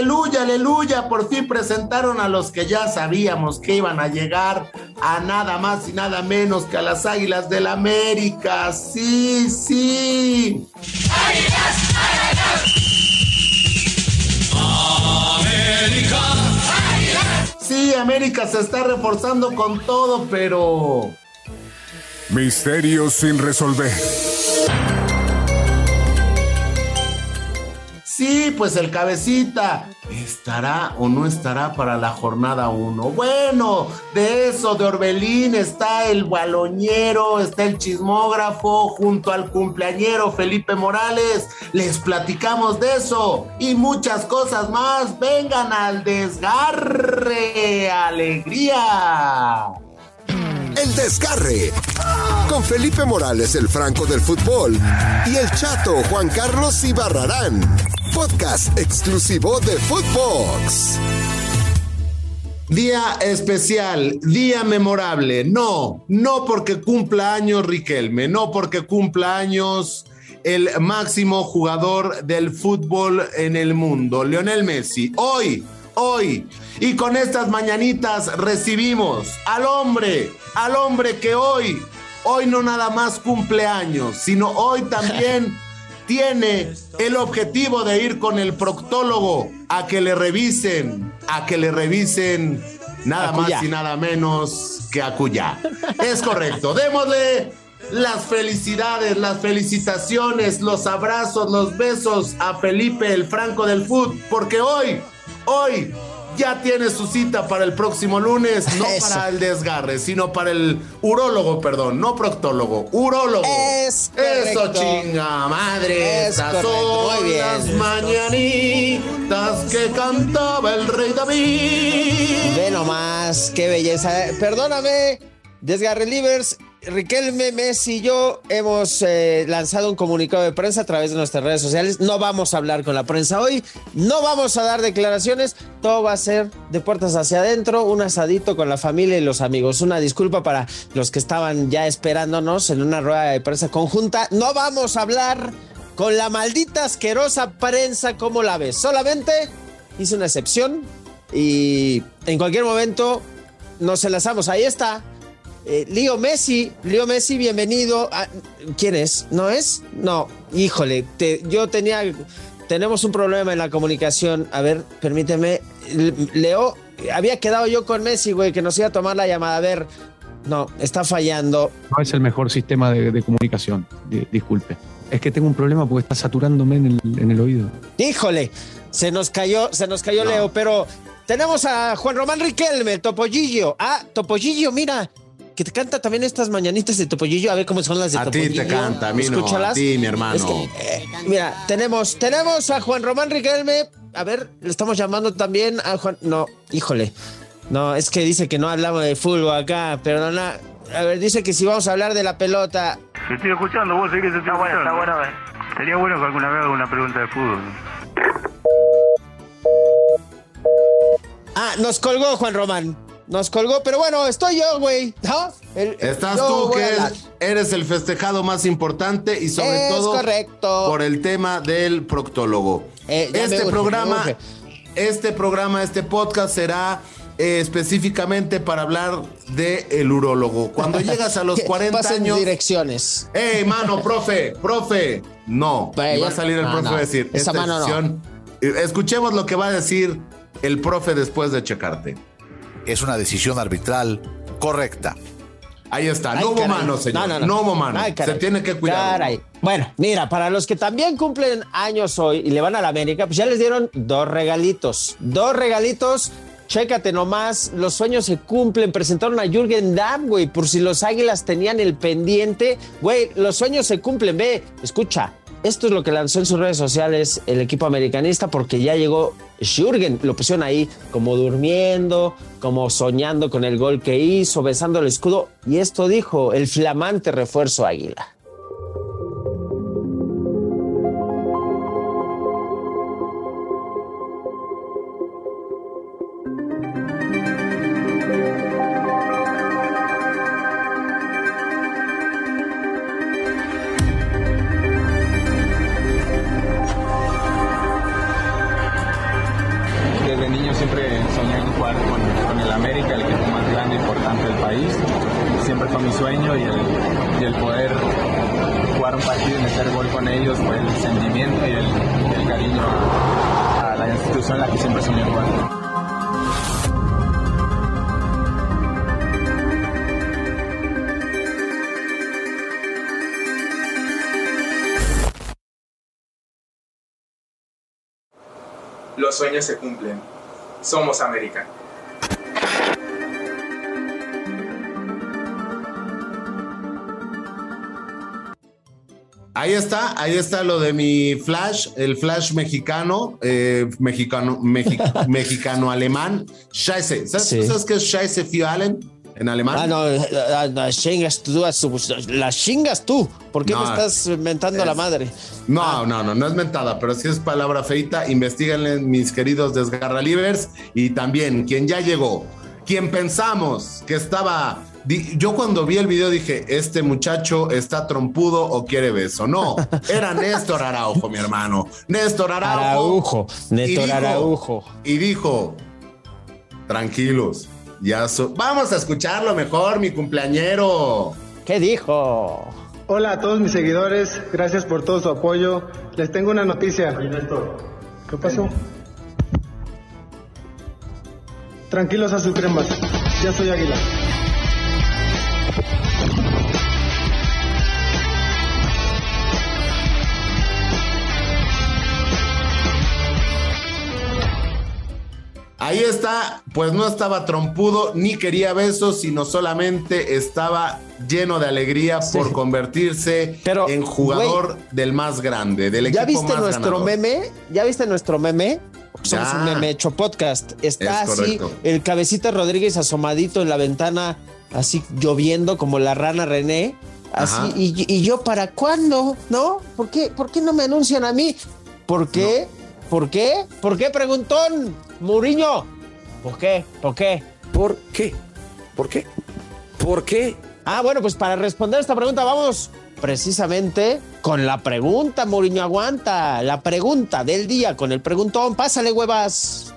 aleluya, aleluya. Por fin presentaron a los que ya sabíamos que iban a llegar a nada más y nada menos que a las Águilas del la América. Sí, sí. ¡Águilas, América. Sí, América se está reforzando con todo, pero... Misterios sin resolver. Sí, pues el cabecita. ¿Estará o no estará para la jornada 1? Bueno, de eso, de Orbelín, está el baloñero, está el chismógrafo, junto al cumpleañero Felipe Morales. Les platicamos de eso y muchas cosas más. Vengan al desgarre. ¡Alegría! El Desgarre. Con Felipe Morales, el Franco del Fútbol. Y el Chato Juan Carlos Ibarrarán. Podcast exclusivo de Footbox. Día especial, día memorable. No, no porque cumpla años Riquelme, no porque cumpla años el máximo jugador del fútbol en el mundo, Lionel Messi. Hoy, hoy, y con estas mañanitas recibimos al hombre, al hombre que hoy, hoy no nada más cumple años, sino hoy también tiene el objetivo de ir con el proctólogo a que le revisen, a que le revisen nada más y nada menos que a Cuyá. Es correcto. Démosle las felicidades, las felicitaciones, los abrazos, los besos a Felipe el Franco del Food, porque hoy, hoy ya tiene su cita para el próximo lunes, no para el desgarre, sino para el urólogo, perdón, no proctólogo, urólogo. Es Eso chinga, madre. Estas son las mañanitas que cantaba el rey David. Ve nomás, qué belleza. Perdóname, desgarre livers Riquelme, Messi y yo hemos eh, lanzado un comunicado de prensa a través de nuestras redes sociales. No vamos a hablar con la prensa hoy, no vamos a dar declaraciones, todo va a ser de puertas hacia adentro, un asadito con la familia y los amigos. Una disculpa para los que estaban ya esperándonos en una rueda de prensa conjunta. No vamos a hablar con la maldita asquerosa prensa como la ves. Solamente hice una excepción y en cualquier momento nos enlazamos. Ahí está eh, Leo Messi, Leo Messi, bienvenido. ¿Quién es? ¿No es? No, híjole, yo tenía, tenemos un problema en la comunicación. A ver, permíteme. Leo, había quedado yo con Messi, güey, que nos iba a tomar la llamada. A ver, no, está fallando. No es el mejor sistema de, comunicación, disculpe. Es que tengo un problema porque está saturándome en el, oído. Híjole, se nos cayó, se nos cayó Leo, pero tenemos a Juan Román Riquelme, Topollillo. Ah, Topollillo, mira, que te canta también estas mañanitas de Topollillo, a ver cómo son las de a Topollillo. A ti te canta, a mí no, a ti, mi hermano. Eh, mira, tenemos, tenemos a Juan Román Riquelme, a ver, le estamos llamando también a Juan, no, híjole, no, es que dice que no hablamos de fútbol acá, perdona, a ver, dice que si vamos a hablar de la pelota. Te estoy escuchando, vos seguís está bueno, está bueno, eh. Sería bueno que alguna vez alguna pregunta de fútbol. Ah, nos colgó Juan Román nos colgó, pero bueno, estoy yo, güey. Estás tú, que eres el festejado más importante y sobre todo por el tema del proctólogo. Eh, este programa, este programa, este podcast será eh, específicamente para hablar de el urólogo. Cuando llegas a los 40 años. direcciones. ¡Ey, mano, profe! ¡Profe! No. va a salir el profe a decir. Esa mano no. Escuchemos lo que va a decir el profe después de checarte es una decisión arbitral correcta. Ahí está, no hubo mano, señor. No, no, no. hubo mano. Se tiene que cuidar. Bueno, mira, para los que también cumplen años hoy y le van a la América, pues ya les dieron dos regalitos. Dos regalitos. Chécate nomás, los sueños se cumplen. Presentaron a Jürgen Damm, güey, por si los águilas tenían el pendiente. Güey, los sueños se cumplen. Ve, escucha, esto es lo que lanzó en sus redes sociales el equipo americanista porque ya llegó Jürgen. Lo pusieron ahí como durmiendo, como soñando con el gol que hizo, besando el escudo. Y esto dijo el flamante refuerzo Águila. La institución en la que siempre soñé jugar. Los sueños se cumplen. Somos América. Ahí está, ahí está lo de mi flash, el flash mexicano, eh, mexicano, mexi- mexicano-alemán. Scheiße. ¿Sabes, Sí. ¿Sabes qué es Scheiße für Allen en alemán? Ah, no, la, la chingas tú, a su- la chingas tú. ¿Por qué No, me estás mentando la madre? No, no, no, no es mentada, pero sí es palabra feita. Investíganle, mis queridos desgarralivers. Y también, quien ya llegó, quien pensamos que estaba. Yo cuando vi el video dije, este muchacho está trompudo o quiere beso. No, era Néstor Araujo, mi hermano. Néstor Araujo. Araujo, Néstor Y dijo- Araujo. Y dijo, tranquilos, ya so- Vamos a escucharlo mejor, mi cumpleañero. ¿Qué dijo? Hola a todos mis seguidores, gracias por todo su apoyo. Les tengo una noticia. ¿Qué pasó? Tranquilos a sus cremas, ya soy águila. Ahí está, pues no estaba trompudo ni quería besos, sino solamente estaba lleno de alegría por convertirse en jugador del más grande, del ¿Ya equipo viste más nuestro ganador. meme? ¿Ya viste nuestro meme? Somos Ya. un meme hecho podcast. Está Es así, el cabecita Rodríguez asomadito en la ventana, así lloviendo como la rana René. Así, y yo, ¿para cuándo? ¿No? ¿Por qué, ¿Por qué no me anuncian a mí? ¿Por qué? ¿Por qué? ¿Por qué, preguntón? Muriño. ¿Por qué? ¿Por qué? ¿Por qué? ¿Por qué? ¿Por qué? Ah, bueno, pues para responder esta pregunta vamos precisamente con la pregunta, Muriño aguanta. La pregunta del día con el preguntón. Pásale, huevas.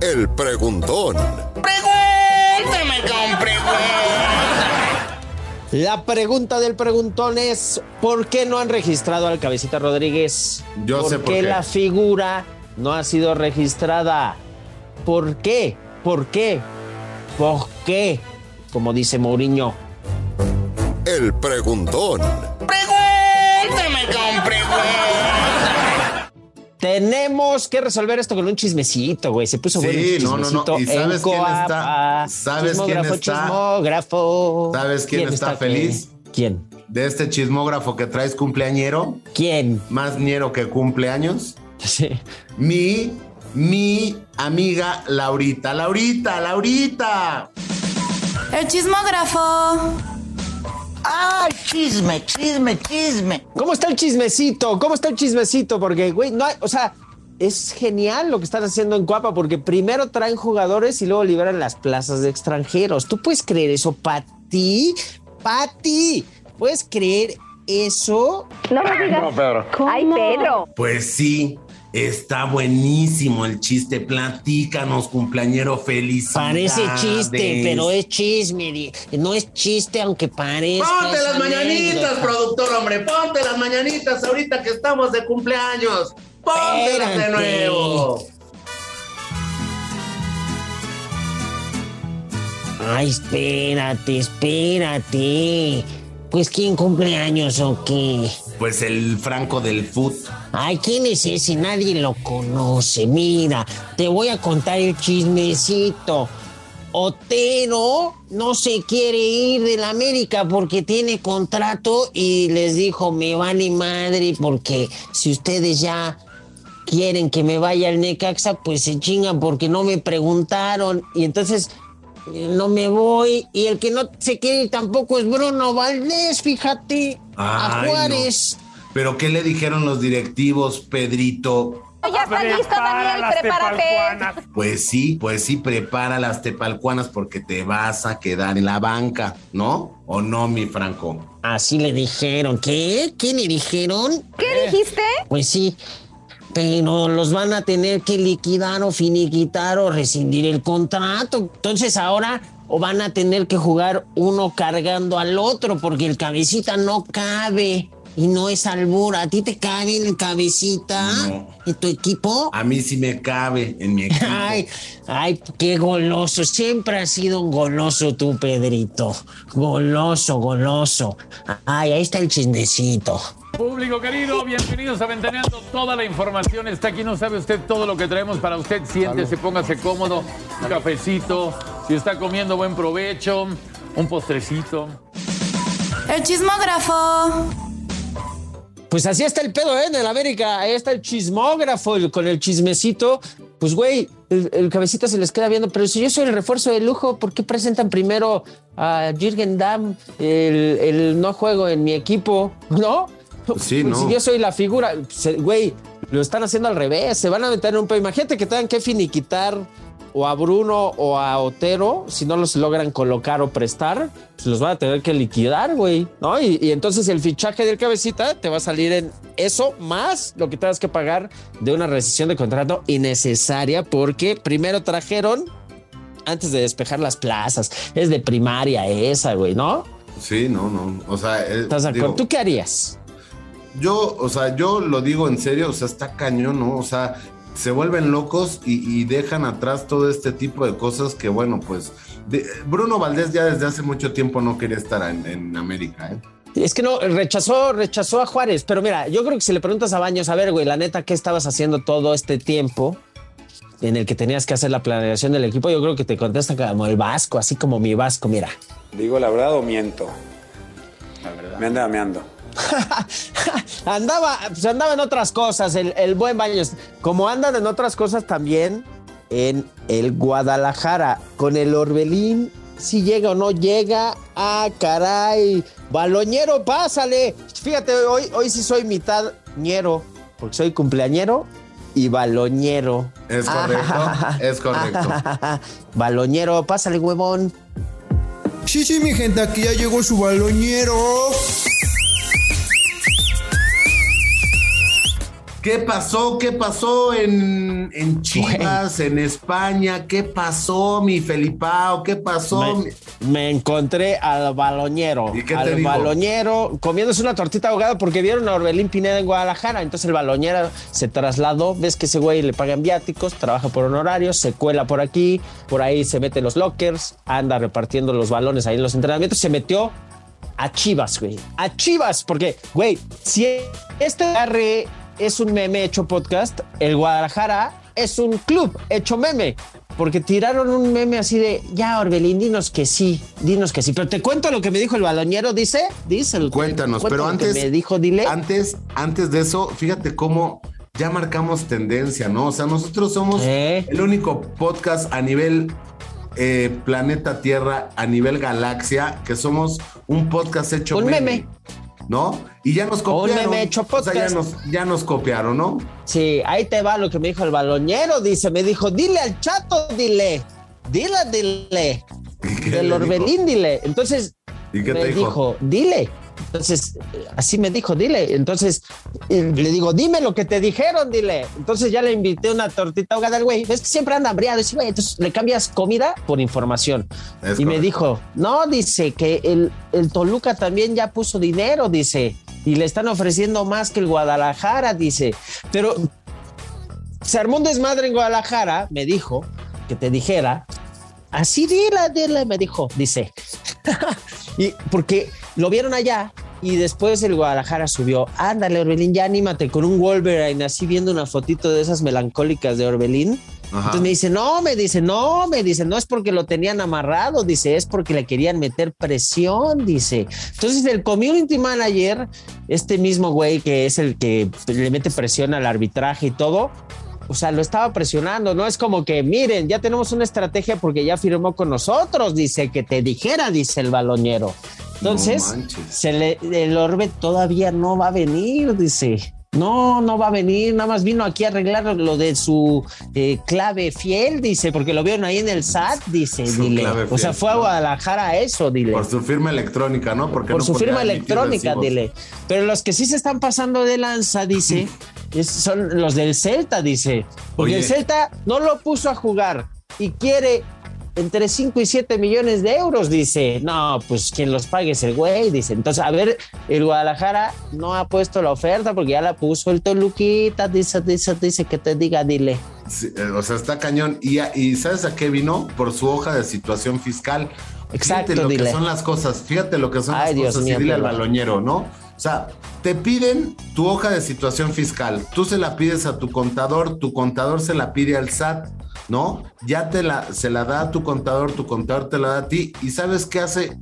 El preguntón. Pregúntame con La pregunta del preguntón es: ¿por qué no han registrado al Cabecita Rodríguez? Yo sé por qué. la figura no ha sido registrada? ¿Por qué? ¿Por qué? ¿Por qué? Como dice Mourinho. El preguntón. Pregúntame con Tenemos que resolver esto con un chismecito, güey. Se puso Sí, bueno no, no, no. chismecito ¿Y sabes en quién Coapa. está? ¿Sabes quién está? Chismógrafo. ¿Sabes quién, está, feliz? ¿Quién? De este chismógrafo que traes cumpleañero. ¿Quién? Más ñero que cumpleaños. Sí. Mi, mi amiga Laurita. Laurita, Laurita. El chismógrafo. ¡Ay, chisme, chisme, chisme! ¿Cómo está el chismecito? ¿Cómo está el chismecito? Porque, güey, no hay, o sea, es genial lo que están haciendo en Cuapa porque primero traen jugadores y luego liberan las plazas de extranjeros. ¿Tú puedes creer eso, Pati? Pati, ¿puedes creer eso? No me digas. No, Pedro. Ay, Pedro. Pues sí, está buenísimo el chiste. Platícanos, cumpleañero feliz. Parece chiste, pero es chisme. No es chiste, aunque parezca. Ponte las mañanitas, productor, hombre. Ponte las mañanitas ahorita que estamos de cumpleaños. Póntelas de nuevo. Ay, espérate, espérate. Pues, ¿quién cumpleaños o qué? Pues el Franco del Foot. Ay, ¿quién es ese? Nadie lo conoce. Mira, te voy a contar el chismecito. Otero no se quiere ir de la América porque tiene contrato y les dijo, me vale madre porque si ustedes ya quieren que me vaya al Necaxa, pues se chingan porque no me preguntaron y entonces no me voy y el que no se quiere tampoco es Bruno Valdés, fíjate, a Ay, Juárez. Pero ¿qué le dijeron los directivos, Pedrito? Ya está listo, Daniel, prepárate. Pues sí, pues sí, prepara las tepalcuanas porque te vas a quedar en la banca, ¿no? ¿O no, mi Franco? Así le dijeron. ¿Qué? ¿Qué le dijeron? ¿Qué dijiste? Pues sí. Pero los van a tener que liquidar o finiquitar o rescindir el contrato. Entonces ahora o van a tener que jugar uno cargando al otro porque el cabecita no cabe. Y no es albura, ¿a ti te cabe el cabecita en tu equipo? A mí sí me cabe en mi equipo. Ay, ay, qué goloso. Siempre has sido un goloso tú, Pedrito. Goloso, goloso. Ay, ahí está el chismecito. Público querido, bienvenidos a Ventaneando. Toda la información está aquí. No sabe usted todo lo que traemos para usted. Siéntese, póngase cómodo. Un cafecito. Si está comiendo, buen provecho. Un postrecito. El chismógrafo. Pues así está el pedo, ¿eh? En el América. Ahí está el chismógrafo el- con el chismecito. Pues, güey, el, el cabecita se les queda viendo. Pero si yo soy el refuerzo de lujo, ¿por qué presentan primero a Jürgen Damm? El, el no juego en mi equipo, ¿no? Sí, Pues no. Si yo soy la figura, güey, lo están haciendo al revés. Se van a meter en un. Imagínate que tengan que finiquitar o a Bruno o a Otero, si no los logran colocar o prestar, pues los van a tener que liquidar, güey, ¿no? Y, y entonces el fichaje del cabecita te va a salir en eso más lo que tengas que pagar de una rescisión de contrato innecesaria porque primero trajeron antes de despejar las plazas. Es de primaria esa, güey, ¿no? Sí, no, no. O sea, eh, ¿Estás de acuerdo? digo, ¿Tú qué harías? Yo, o sea, yo lo digo en serio, o sea, está cañón, ¿no? O sea, se vuelven locos y, y dejan atrás todo este tipo de cosas que, bueno, pues, de- Bruno Valdés ya desde hace mucho tiempo no quería estar en, en América, ¿eh? Es que no, rechazó, rechazó a Juárez. Pero mira, yo creo que si le preguntas a Baños, a ver, güey, la neta, ¿qué estabas haciendo todo este tiempo en el que tenías que hacer la planeación del equipo? Yo creo que te contesta como el Vasco, así como mi Vasco, mira. ¿Digo la verdad o miento? Me anda meando. andaba, pues andaba en otras cosas, el, el buen Baños. Como andan en otras cosas también en el Guadalajara, con el Orbelín, si llega o no llega. Ah, caray. Baloñero, pásale. Fíjate, hoy, hoy sí soy mitad ñero, porque soy cumpleañero y baloñero. Es correcto, es correcto. Baloñero, pásale, huevón. Sí, sí, mi gente, aquí ya llegó su baloñero. ¿Qué pasó? ¿Qué pasó en, en Chivas, en España? ¿Qué pasó, mi Felipao? ¿Qué pasó? Me, me encontré al baloñero. ¿Y qué te al dijo? baloñero comiéndose una tortita ahogada porque vieron a Orbelín Pineda en Guadalajara. Entonces el baloñero se trasladó. Ves que ese güey le pagan viáticos, trabaja por honorarios, se cuela por aquí, por ahí se mete en los lockers, anda repartiendo los balones ahí en los entrenamientos. Se metió a Chivas, güey. A Chivas, porque, güey, si este agarre es un meme hecho podcast, el Guadalajara es un club hecho meme. Porque tiraron un meme así de, ya, Orbelín, dinos que sí, dinos que sí. Pero te cuento lo que me dijo el baloñero, dice, dice. el- Cuéntanos, pero antes, me dijo, dile. antes, antes de eso, fíjate cómo ya marcamos tendencia, ¿no? O sea, nosotros somos el único podcast a nivel eh, planeta Tierra, a nivel galaxia, que somos un podcast hecho Un meme. ¿no? Y ya nos copiaron. meme hecho O sea, ya nos, ya nos copiaron, ¿no? Sí, ahí te va lo que me dijo el baloñero, dice, me dijo, dile al chato, dile, dile, dile, le del dijo? Orbelín, dile. Entonces, ¿Y qué me te dijo? dile. Entonces, así me dijo, dile. Entonces, le digo, dime lo que te dijeron, dile. Entonces ya le invité una tortita ahogada al güey. Es que siempre anda hambriado. Dice, güey, entonces le cambias comida por información. Es y me dijo, no, dice que el, el Toluca también ya puso dinero, dice. Y le están ofreciendo más que el Guadalajara, dice. Pero se armó un desmadre en Guadalajara, me dijo, que te dijera, así dile, dile, me dijo, dice. y porque lo vieron allá y después el Guadalajara subió, ándale Orbelín, ya anímate con un Wolverine, así viendo una fotito de esas melancólicas de Orbelín. Ajá. Entonces me dice, no, me dice, no, me dice, no es porque lo tenían amarrado, dice, es porque le querían meter presión, dice. Entonces el community manager, este mismo güey que es el que le mete presión al arbitraje y todo, o sea, lo estaba presionando, no es como que, miren, ya tenemos una estrategia porque ya firmó con nosotros, dice, que te dijera, dice el baloñero. Entonces, se le, el orbe todavía no va a venir, dice. No, no va a venir, nada más vino aquí a arreglar lo de su eh, clave fiel, dice, porque lo vieron ahí en el SAT, dice, Su dile. o sea, fue a. Guadalajara a eso, dile. Por su firma electrónica, ¿no? Porque Por no su firma electrónica, dile. Pero los que sí se están pasando de lanza, dice, es- son los del Celta, dice. Porque Oye. el Celta no lo puso a jugar y quiere entre 5 y 7 millones de euros, dice. No, pues quien los pague es el güey, dice. Entonces, a ver, el Guadalajara no ha puesto la oferta porque ya la puso el Toluquita, dice, dice, dice que te diga, dile. Sí, eh, o sea, está cañón. Y, y ¿sabes a qué vino? Por su hoja de situación fiscal. Exacto, Fíjate lo dile. que son las cosas. Fíjate lo que son Ay, las Dios cosas. mío, y dile al baloñero, ¿no? O sea, te piden tu hoja de situación fiscal. Tú se la pides a tu contador, tu contador se la pide al SAT, ¿no? Ya te la, se la da a tu contador, tu contador te la da a ti. ¿Y sabes qué hace?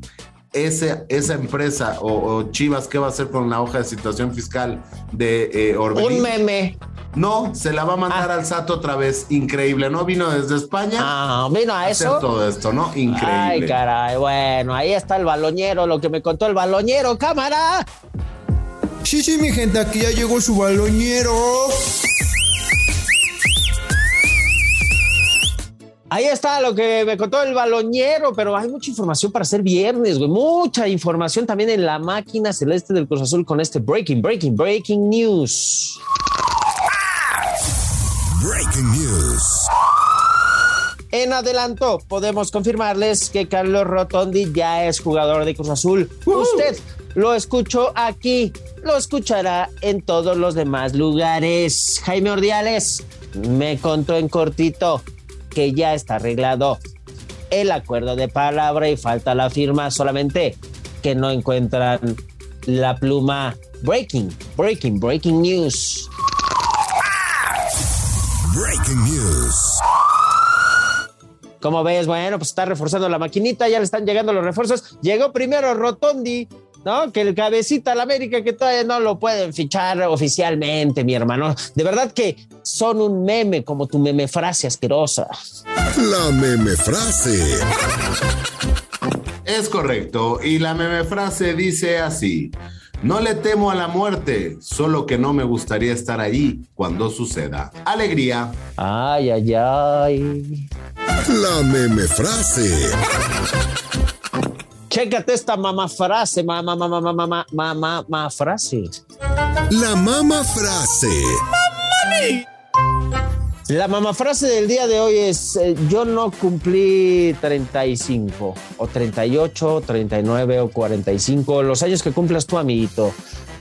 Ese, esa empresa o, o Chivas, ¿qué va a hacer con la hoja de situación fiscal de eh, Orbelín? Un meme. No, se la va a mandar al SAT otra vez. Increíble, ¿no? Vino desde España. Ah, vino a hacer eso. todo esto, ¿no? Increíble. Ay, caray, bueno, ahí está el baloñero, lo que me contó el baloñero, cámara. Sí, sí, mi gente, aquí ya llegó su baloñero. Ahí está lo que me contó el baloñero, pero hay mucha información para hacer viernes, güey. Mucha información también en la máquina celeste del Cruz Azul con este breaking, breaking, breaking news. Breaking News. En adelanto, podemos confirmarles que Carlos Rotondi ya es jugador de Cruz Azul. Usted lo escuchó aquí, lo escuchará en todos los demás lugares. Jaime Ordiales me contó en cortito que ya está arreglado el acuerdo de palabra y falta la firma, solamente que no encuentran la pluma breaking, breaking, breaking news. Breaking News. Como ves, bueno, pues está reforzando la maquinita, ya le están llegando los refuerzos. Llegó primero Rotondi, ¿no? Que el cabecita al América que todavía no lo pueden fichar oficialmente, mi hermano. De verdad que son un meme como tu meme frase asquerosa. La meme frase. Es correcto. Y la meme frase dice así. No le temo a la muerte, solo que no me gustaría estar ahí cuando suceda. Alegría. Ay, ay, ay. La meme frase. Chécate esta mamá frase, mamá, mamá, mamá, mamá, mamá, mamá frase. La mama frase. La mamá frase del día de hoy es, eh, yo no cumplí 35 o 38, 39 o 45, los años que cumplas tú, amiguito.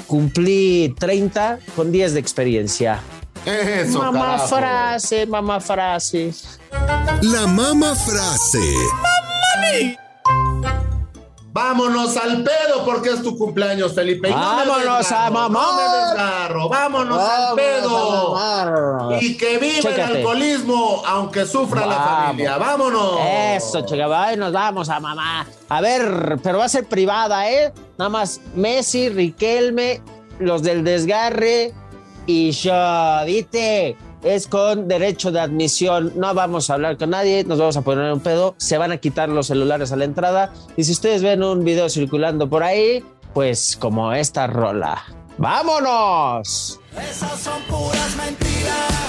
Cumplí 30 con 10 de experiencia. Eso, mamá carajo. frase, mamá frase. La mama frase. Vámonos al pedo porque es tu cumpleaños, Felipe. Y Vámonos a mamar. No desgarro. Vámonos, al pedo. Y que viva el alcoholismo, aunque sufra la familia. Vámonos. Eso, chica, nos vamos a mamá. A ver, pero va a ser privada, ¿eh? Nada más Messi, Riquelme, los del desgarre y yo, ¿viste? Es con derecho de admisión. No vamos a hablar con nadie, nos vamos a poner un pedo. Se van a quitar los celulares a la entrada. Y si ustedes ven un video circulando por ahí, pues como esta rola. ¡Vámonos! Esas son puras mentiras.